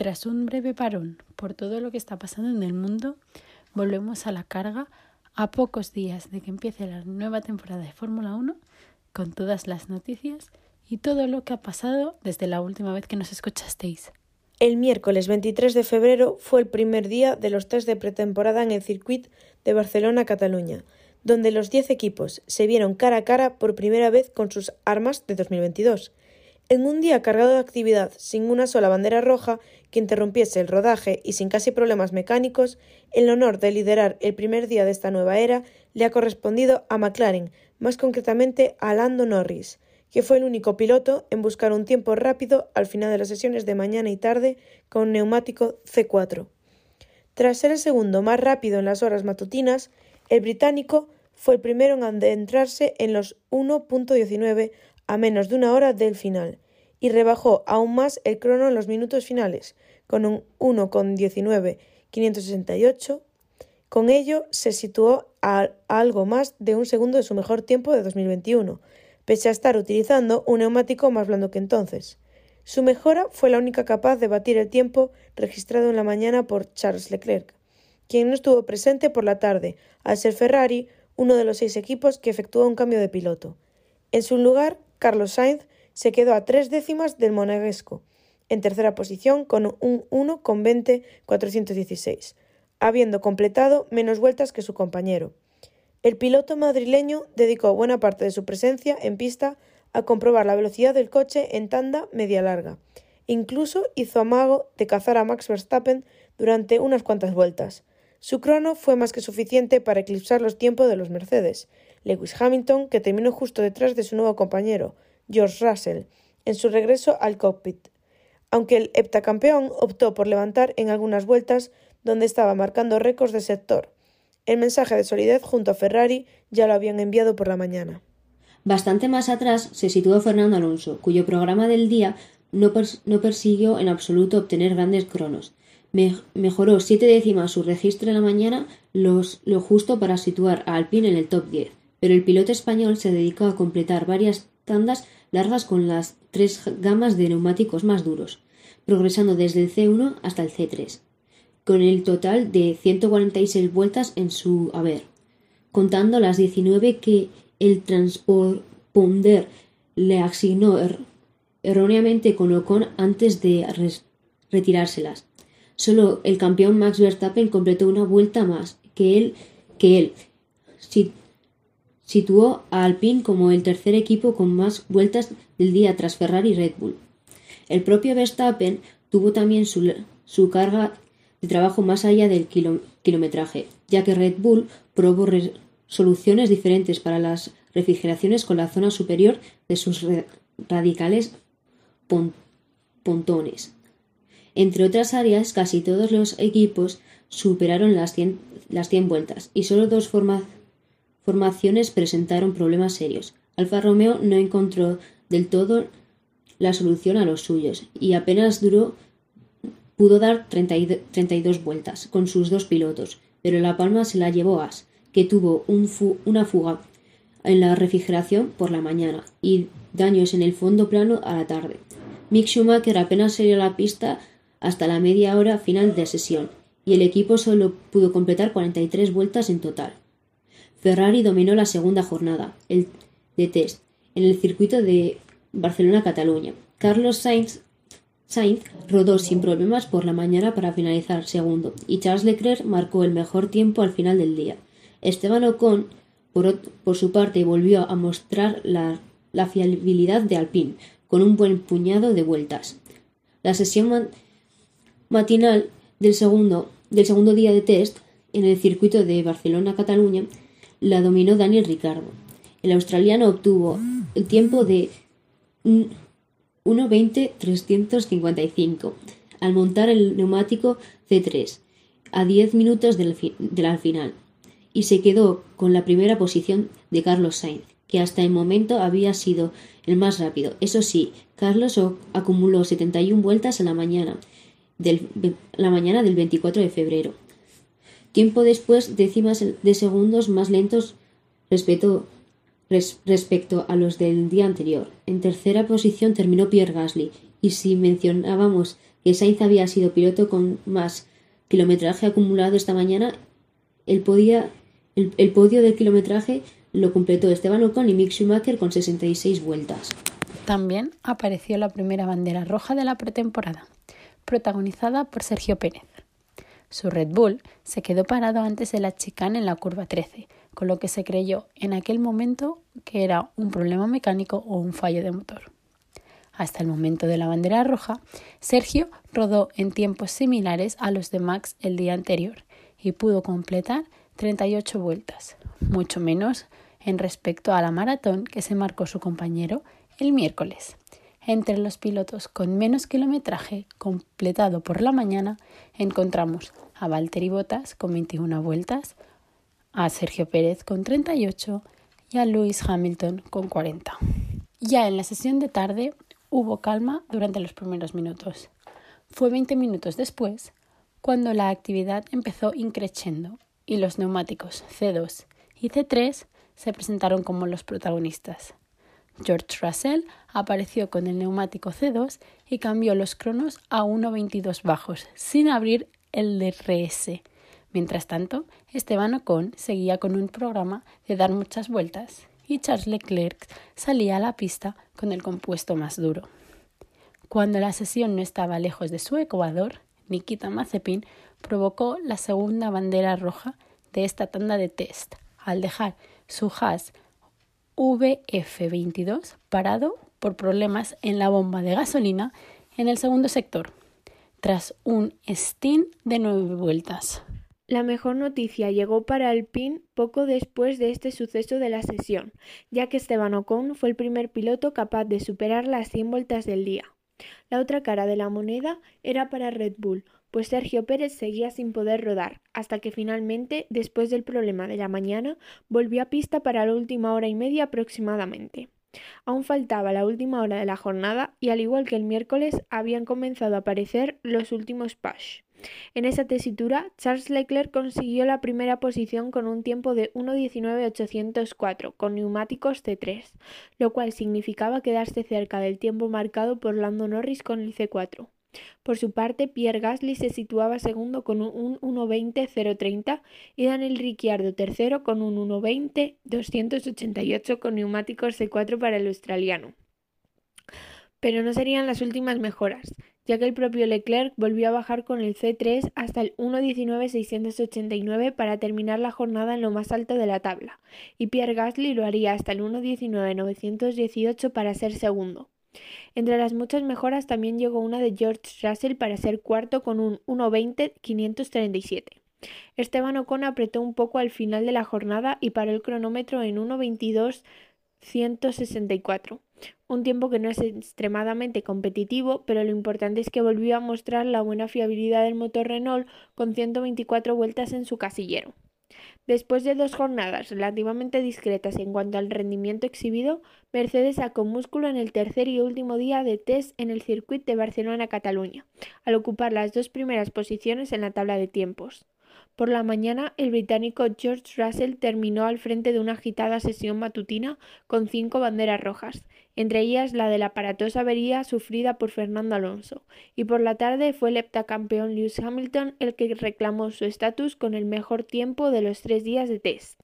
Tras un breve parón por todo lo que está pasando en el mundo, volvemos a la carga a pocos días de que empiece la nueva temporada de Fórmula 1 con todas las noticias y todo lo que ha pasado desde la última vez que nos escuchasteis. El miércoles 23 de febrero fue el primer día de los test de pretemporada en el circuito de Barcelona-Cataluña, donde los 10 equipos se vieron cara a cara por primera vez con sus armas de 2022. En un día cargado de actividad, sin una sola bandera roja que interrumpiese el rodaje y sin casi problemas mecánicos, el honor de liderar el primer día de esta nueva era le ha correspondido a McLaren, más concretamente a Lando Norris, que fue el único piloto en buscar un tiempo rápido al final de las sesiones de mañana y tarde con neumático C4. Tras ser el segundo más rápido en las horas matutinas, el británico fue el primero en adentrarse en los 1.19 a menos de una hora del final, y rebajó aún más el crono en los minutos finales, con un 1.19.568. Con ello se situó a algo más de un segundo de su mejor tiempo de 2021, pese a estar utilizando un neumático más blando que entonces. Su mejora fue la única capaz de batir el tiempo registrado en la mañana por Charles Leclerc, quien no estuvo presente por la tarde, al ser Ferrari uno de los seis equipos que efectuó un cambio de piloto. En su lugar, Carlos Sainz se quedó a tres décimas del monegasco, en tercera posición con un 1,20,416, habiendo completado menos vueltas que su compañero. El piloto madrileño dedicó buena parte de su presencia en pista a comprobar la velocidad del coche en tanda media larga. Incluso hizo amago de cazar a Max Verstappen durante unas cuantas vueltas. Su crono fue más que suficiente para eclipsar los tiempos de los Mercedes, Lewis Hamilton, que terminó justo detrás de su nuevo compañero, George Russell, en su regreso al cockpit, aunque el heptacampeón optó por levantar en algunas vueltas donde estaba marcando récords de sector. El mensaje de solidez junto a Ferrari ya lo habían enviado por la mañana. Bastante más atrás se situó Fernando Alonso, cuyo programa del día no, persiguió en absoluto obtener grandes cronos. mejoró siete décimas su registro en la mañana, lo justo para situar a Alpine en el top 10 pero el piloto español se dedicó a completar varias tandas largas con las tres gamas de neumáticos más duros, progresando desde el C1 hasta el C3, con el total de 146 vueltas en su haber, contando las 19 que el transponder le asignó er-, erróneamente con Ocon antes de retirárselas. Solo el campeón Max Verstappen completó una vuelta más que él, que él situó a Alpine como el tercer equipo con más vueltas del día tras Ferrari y Red Bull. El propio Verstappen tuvo también su, carga de trabajo más allá del kilometraje, ya que Red Bull probó soluciones diferentes para las refrigeraciones con la zona superior de sus radicales pontones. Entre otras áreas, casi todos los equipos superaron las 100, las vueltas y solo dos formas formaciones presentaron problemas serios. Alfa Romeo no encontró del todo la solución a los suyos y apenas duró pudo dar 32 vueltas con sus dos pilotos, pero la palma se la llevó As, que tuvo una fuga en la refrigeración por la mañana y daños en el fondo plano a la tarde. Mick Schumacher apenas salió a la pista hasta la media hora final de sesión y el equipo solo pudo completar 43 vueltas en total. Ferrari dominó la segunda jornada el de test en el circuito de Barcelona-Cataluña. Carlos Sainz, rodó sin problemas por la mañana para finalizar segundo y Charles Leclerc marcó el mejor tiempo al final del día. Esteban Ocon, por, su parte, volvió a mostrar la, fiabilidad de Alpine con un buen puñado de vueltas. La sesión matinal del segundo, del segundo día de test en el circuito de Barcelona-Cataluña la dominó Daniel Ricardo. El australiano obtuvo el tiempo de 1.20.355 al montar el neumático C3 a 10 minutos del, final y se quedó con la primera posición de Carlos Sainz, que hasta el momento había sido el más rápido. Eso sí, Carlos acumuló 71 vueltas a la mañana del, la mañana del 24 de febrero. Tiempo después, décimas de segundos más lentos respecto, respecto a los del día anterior. En tercera posición terminó Pierre Gasly, y si mencionábamos que Sainz había sido piloto con más kilometraje acumulado esta mañana, el, podía, el, podio del kilometraje lo completó Esteban Ocon y Mick Schumacher con 66 vueltas. También apareció la primera bandera roja de la pretemporada, protagonizada por Sergio Pérez. Su Red Bull se quedó parado antes de la chicane en la curva 13, con lo que se creyó en aquel momento que era un problema mecánico o un fallo de motor. Hasta el momento de la bandera roja, Sergio rodó en tiempos similares a los de Max el día anterior y pudo completar 38 vueltas, mucho menos en respecto a la maratón que se marcó su compañero el miércoles. Entre los pilotos con menos kilometraje completado por la mañana encontramos a Valtteri Bottas con 21 vueltas, a Sergio Pérez con 38 y a Lewis Hamilton con 40. Ya en la sesión de tarde hubo calma durante los primeros minutos. Fue 20 minutos después cuando la actividad empezó increciendo y los neumáticos C2 y C3 se presentaron como los protagonistas. George Russell apareció con el neumático C2 y cambió los cronos a 1.22 bajos, sin abrir el DRS. Mientras tanto, Esteban Ocon seguía con un programa de dar muchas vueltas y Charles Leclerc salía a la pista con el compuesto más duro. Cuando la sesión no estaba lejos de su ecuador, Nikita Mazepin provocó la segunda bandera roja de esta tanda de test al dejar su Haas VF22 parado por problemas en la bomba de gasolina en el segundo sector, tras un stint de nueve vueltas. La mejor noticia llegó para Alpine poco después de este suceso de la sesión, ya que Esteban Ocon fue el primer piloto capaz de superar las 100 vueltas del día. La otra cara de la moneda era para Red Bull, pues Sergio Pérez seguía sin poder rodar, hasta que finalmente, después del problema de la mañana, volvió a pista para la última hora y media aproximadamente. Aún faltaba la última hora de la jornada y al igual que el miércoles habían comenzado a aparecer los últimos push. En esa tesitura, Charles Leclerc consiguió la primera posición con un tiempo de 1.19.804 con neumáticos C3, lo cual significaba quedarse cerca del tiempo marcado por Lando Norris con el C4. Por su parte, Pierre Gasly se situaba segundo con un 1.20.030 y Daniel Ricciardo tercero con un 1.20.288 con neumáticos C4 para el australiano. Pero no serían las últimas mejoras, ya que el propio Leclerc volvió a bajar con el C3 hasta el 1.19.689 para terminar la jornada en lo más alto de la tabla, y Pierre Gasly lo haría hasta el 1.19.918 para ser segundo. Entre las muchas mejoras también llegó una de George Russell para ser cuarto con un 1.20.537. Esteban Ocon apretó un poco al final de la jornada y paró el cronómetro en 1.22.164, un tiempo que no es extremadamente competitivo, pero lo importante es que volvió a mostrar la buena fiabilidad del motor Renault con 124 vueltas en su casillero. Después de dos jornadas relativamente discretas en cuanto al rendimiento exhibido, Mercedes sacó músculo en el tercer y último día de test en el circuito de Barcelona-Cataluña, al ocupar las dos primeras posiciones en la tabla de tiempos. Por la mañana, el británico George Russell terminó al frente de una agitada sesión matutina con cinco banderas rojas, entre ellas la de la aparatosa avería sufrida por Fernando Alonso, y por la tarde fue el heptacampeón Lewis Hamilton el que reclamó su estatus con el mejor tiempo de los tres días de test.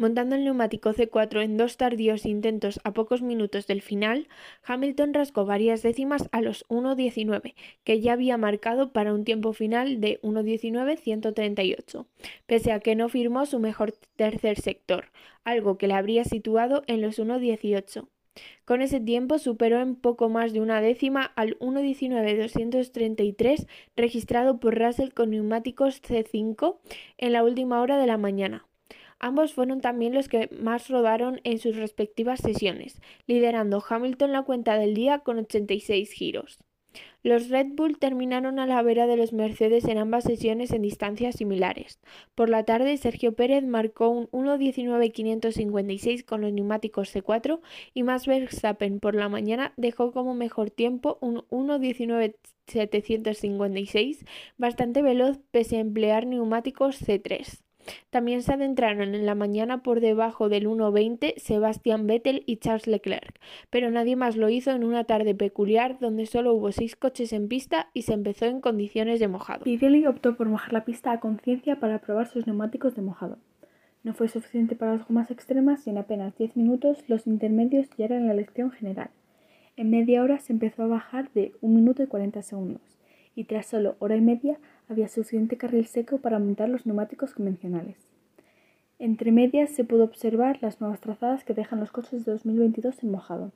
Montando el neumático C4 en dos tardíos intentos a pocos minutos del final, Hamilton rascó varias décimas a los 1.19, que ya había marcado para un tiempo final de 1.19.138, pese a que no firmó su mejor tercer sector, algo que le habría situado en los 1.18. Con ese tiempo superó en poco más de una décima al 1.19.233 registrado por Russell con neumáticos C5 en la última hora de la mañana. Ambos fueron también los que más rodaron en sus respectivas sesiones, liderando Hamilton la cuenta del día con 86 giros. Los Red Bull terminaron a la vera de los Mercedes en ambas sesiones en distancias similares. Por la tarde, Sergio Pérez marcó un 1.19.556 con los neumáticos C4 y Max Verstappen por la mañana dejó como mejor tiempo un 1.19.756, bastante veloz pese a emplear neumáticos C3. También se adentraron en la mañana por debajo del 1.20 Sebastian Vettel y Charles Leclerc, pero nadie más lo hizo en una tarde peculiar donde solo hubo seis coches en pista y se empezó en condiciones de mojado. Pirelli optó por mojar la pista a conciencia para probar sus neumáticos de mojado. No fue suficiente para las gomas extremas y en apenas 10 minutos los intermedios ya eran la elección general. En media hora se empezó a bajar de 1 minuto y 40 segundos y tras solo hora y media había suficiente carril seco para montar los neumáticos convencionales. Entre medias se pudo observar las nuevas trazadas que dejan los coches de 2022 en mojado,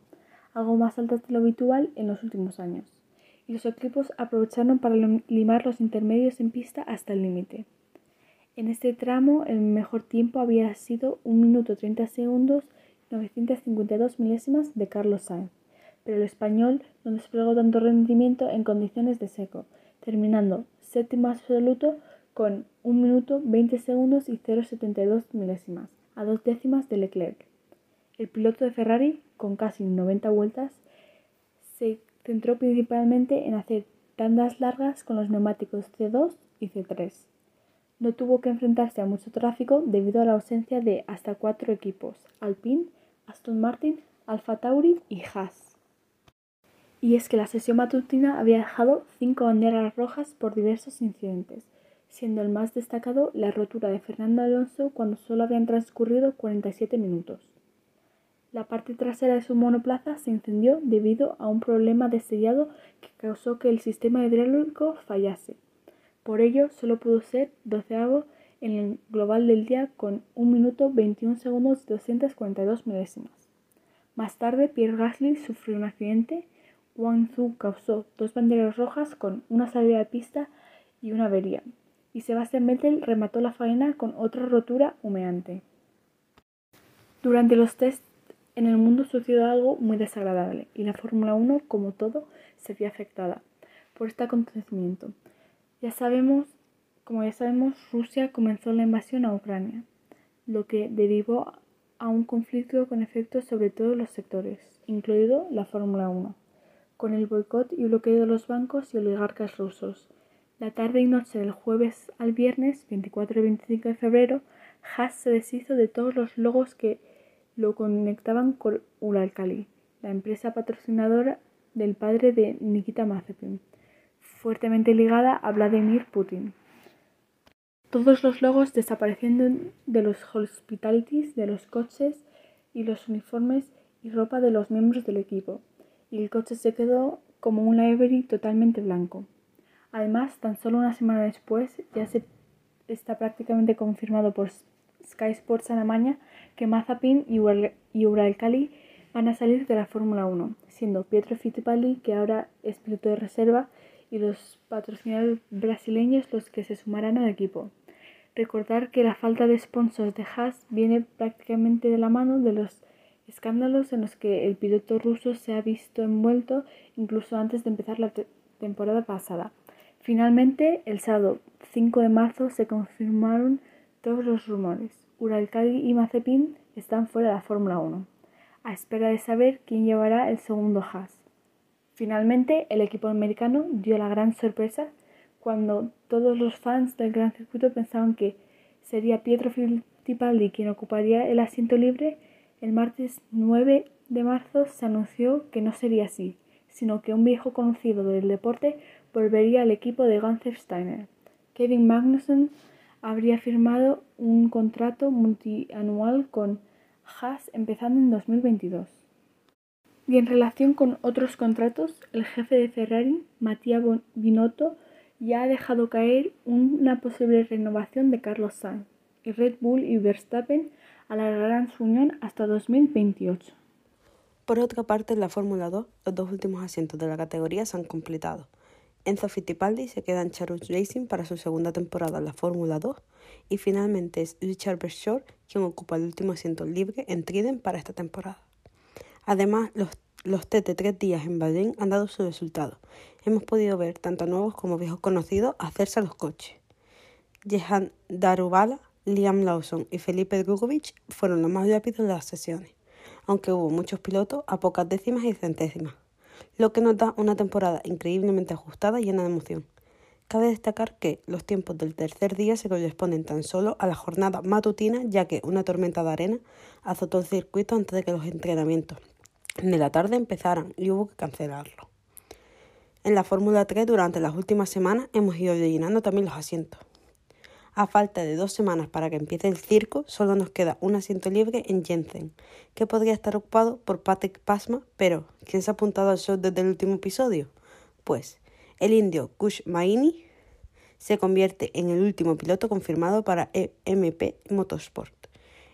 algo más altas de lo habitual en los últimos años, y los equipos aprovecharon para limar los intermedios en pista hasta el límite. En este tramo el mejor tiempo había sido 1 minuto 30 segundos 952 milésimas de Carlos Sainz, pero el español no desplegó tanto rendimiento en condiciones de seco, terminando séptimo absoluto con 1 minuto 20 segundos y 0,72 milésimas, a dos décimas de Leclerc. El piloto de Ferrari, con casi 90 vueltas, se centró principalmente en hacer tandas largas con los neumáticos C2 y C3. No tuvo que enfrentarse a mucho tráfico debido a la ausencia de hasta cuatro equipos, Alpine, Aston Martin, Alfa Tauri y Haas y es que la sesión matutina había dejado cinco banderas rojas por diversos incidentes, siendo el más destacado la rotura de Fernando Alonso cuando solo habían transcurrido 47 minutos. La parte trasera de su monoplaza se incendió debido a un problema de sellado que causó que el sistema hidráulico fallase. Por ello, solo pudo ser doceavo en el global del día con 1 minuto 21 segundos 242 milésimas. Más tarde, Pierre Gasly sufrió un accidente Zhu causó dos banderas rojas con una salida de pista y una avería, y Sebastian Vettel remató la faena con otra rotura humeante. Durante los tests en el mundo sucedió algo muy desagradable y la Fórmula 1, como todo, se vio afectada por este acontecimiento. Ya sabemos, como ya sabemos, Rusia comenzó la invasión a Ucrania, lo que derivó a un conflicto con efectos sobre todos los sectores, incluido la Fórmula 1 con el boicot y bloqueo de los bancos y oligarcas rusos. La tarde y noche del jueves al viernes, 24 y 25 de febrero, Haas se deshizo de todos los logos que lo conectaban con Uralkali, la empresa patrocinadora del padre de Nikita Mazepin, fuertemente ligada a Vladimir Putin. Todos los logos desapareciendo de los hospitalities, de los coches y los uniformes y ropa de los miembros del equipo y el coche se quedó como un livery totalmente blanco. Además, tan solo una semana después ya se está prácticamente confirmado por Sky Sports Alemania que Mazepin y Uralkali van a salir de la Fórmula 1, siendo Pietro Fittipaldi, que ahora es piloto de reserva, y los patrocinadores brasileños los que se sumarán al equipo. Recordar que la falta de sponsors de Haas viene prácticamente de la mano de los escándalos en los que el piloto ruso se ha visto envuelto incluso antes de empezar la temporada pasada. Finalmente, el sábado 5 de marzo se confirmaron todos los rumores. Uralkali y Mazepin están fuera de la Fórmula 1, a espera de saber quién llevará el segundo Haas. Finalmente, el equipo americano dio la gran sorpresa cuando todos los fans del gran circuito pensaban que sería Pietro Fittipaldi quien ocuparía el asiento libre el martes 9 de marzo se anunció que no sería así, sino que un viejo conocido del deporte volvería al equipo de Gunther Steiner. Kevin Magnussen habría firmado un contrato multianual con Haas empezando en 2022. Y en relación con otros contratos, el jefe de Ferrari, Mattia Binotto, ya ha dejado caer una posible renovación de Carlos Sainz, y Red Bull y Verstappen alargarán su unión hasta 2028. Por otra parte, en la Fórmula 2, los dos últimos asientos de la categoría se han completado. Enzo Fittipaldi se queda en Charles Racing para su segunda temporada en la Fórmula 2 y finalmente es Richard Bershore quien ocupa el último asiento libre en Trident para esta temporada. Además, los Los test tres días en Bahrein han dado su resultado. Hemos podido ver tanto nuevos como viejos conocidos hacerse a los coches. Jehan Darubala, Liam Lawson y Felipe Drugovic fueron los más rápidos de las sesiones, aunque hubo muchos pilotos a pocas décimas y centésimas, lo que nos da una temporada increíblemente ajustada y llena de emoción. Cabe destacar que los tiempos del tercer día se corresponden tan solo a la jornada matutina, ya que una tormenta de arena azotó el circuito antes de que los entrenamientos de la tarde empezaran y hubo que cancelarlo. En la Fórmula 3 durante las últimas semanas hemos ido rellenando también los asientos. A falta de dos semanas para que empiece el circo, solo nos queda un asiento libre en Jensen, que podría estar ocupado por Patrick Pasma, pero ¿quién se ha apuntado al show desde el último episodio? Pues el indio Kush Maini se convierte en el último piloto confirmado para MP Motorsport.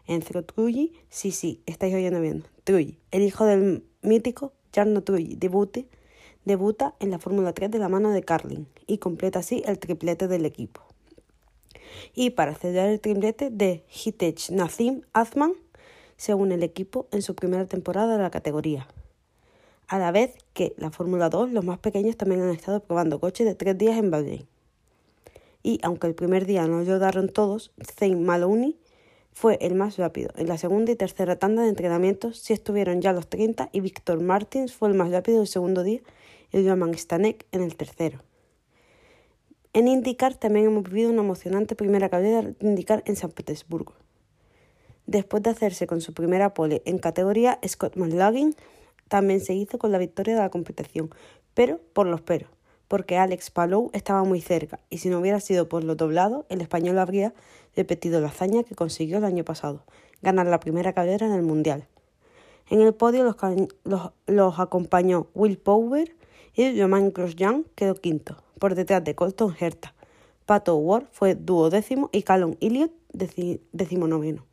En Trulli, sí, sí, estáis oyendo bien, Trulli, el hijo del mítico Jarno Trulli, debute, debuta en la Fórmula 3 de la mano de Carlin y completa así el triplete del equipo. Y para acceder el triplete de Hitech Nazim Azman, según el equipo en su primera temporada de la categoría a la vez que la Fórmula 2, los más pequeños también han estado probando coches de tres días en Bahrein. Y aunque el primer día no lo todos, Zane Maloney fue el más rápido. En la segunda y tercera tanda de entrenamientos sí estuvieron ya los 30 y Víctor Martins fue el más rápido el segundo día y Roman Stanek en el tercero. En IndyCar también hemos vivido una emocionante primera carrera de IndyCar en San Petersburgo. Después de hacerse con su primera pole en categoría, Scott McLaughlin también se hizo con la victoria de la competición, pero por los peros, porque Alex Palou estaba muy cerca y si no hubiera sido por lo doblado, el español habría repetido la hazaña que consiguió el año pasado, ganar la primera carrera en el Mundial. En el podio los, los, acompañó Will Power y Romain Grosjean quedó quinto, por detrás de Colton Herta. Pato Ward fue duodécimo y Callum Elliott decimonoveno.